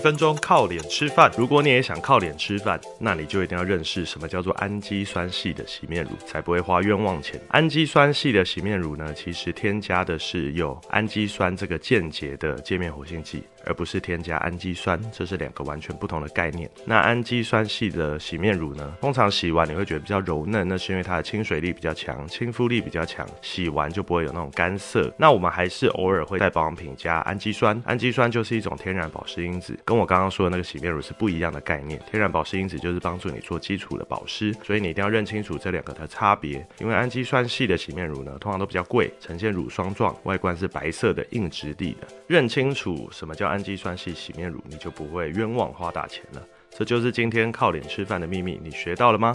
分钟靠脸吃饭。如果你也想靠脸吃饭，那你就一定要认识什么叫做氨基酸系的洗面乳，才不会花冤枉钱。氨基酸系的洗面乳呢，其实添加的是有氨基酸这个键结的界面活性剂。而不是添加氨基酸，这是两个完全不同的概念。那氨基酸系的洗面乳呢，通常洗完你会觉得比较柔嫩，那是因为它的亲水力比较强，亲肤力比较强，洗完就不会有那种干涩。那我们还是偶尔会在保养品加氨基酸，氨基酸就是一种天然保湿因子，跟我刚刚说的那个洗面乳是不一样的概念。天然保湿因子就是帮助你做基础的保湿，所以你一定要认清楚这两个的差别。因为氨基酸系的洗面乳呢，通常都比较贵，呈现乳霜状，外观是白色的硬质地的。认清楚什么叫氨基酸系洗面乳，你就不会冤枉花大钱了。这就是今天靠脸吃饭的秘密，你学到了吗？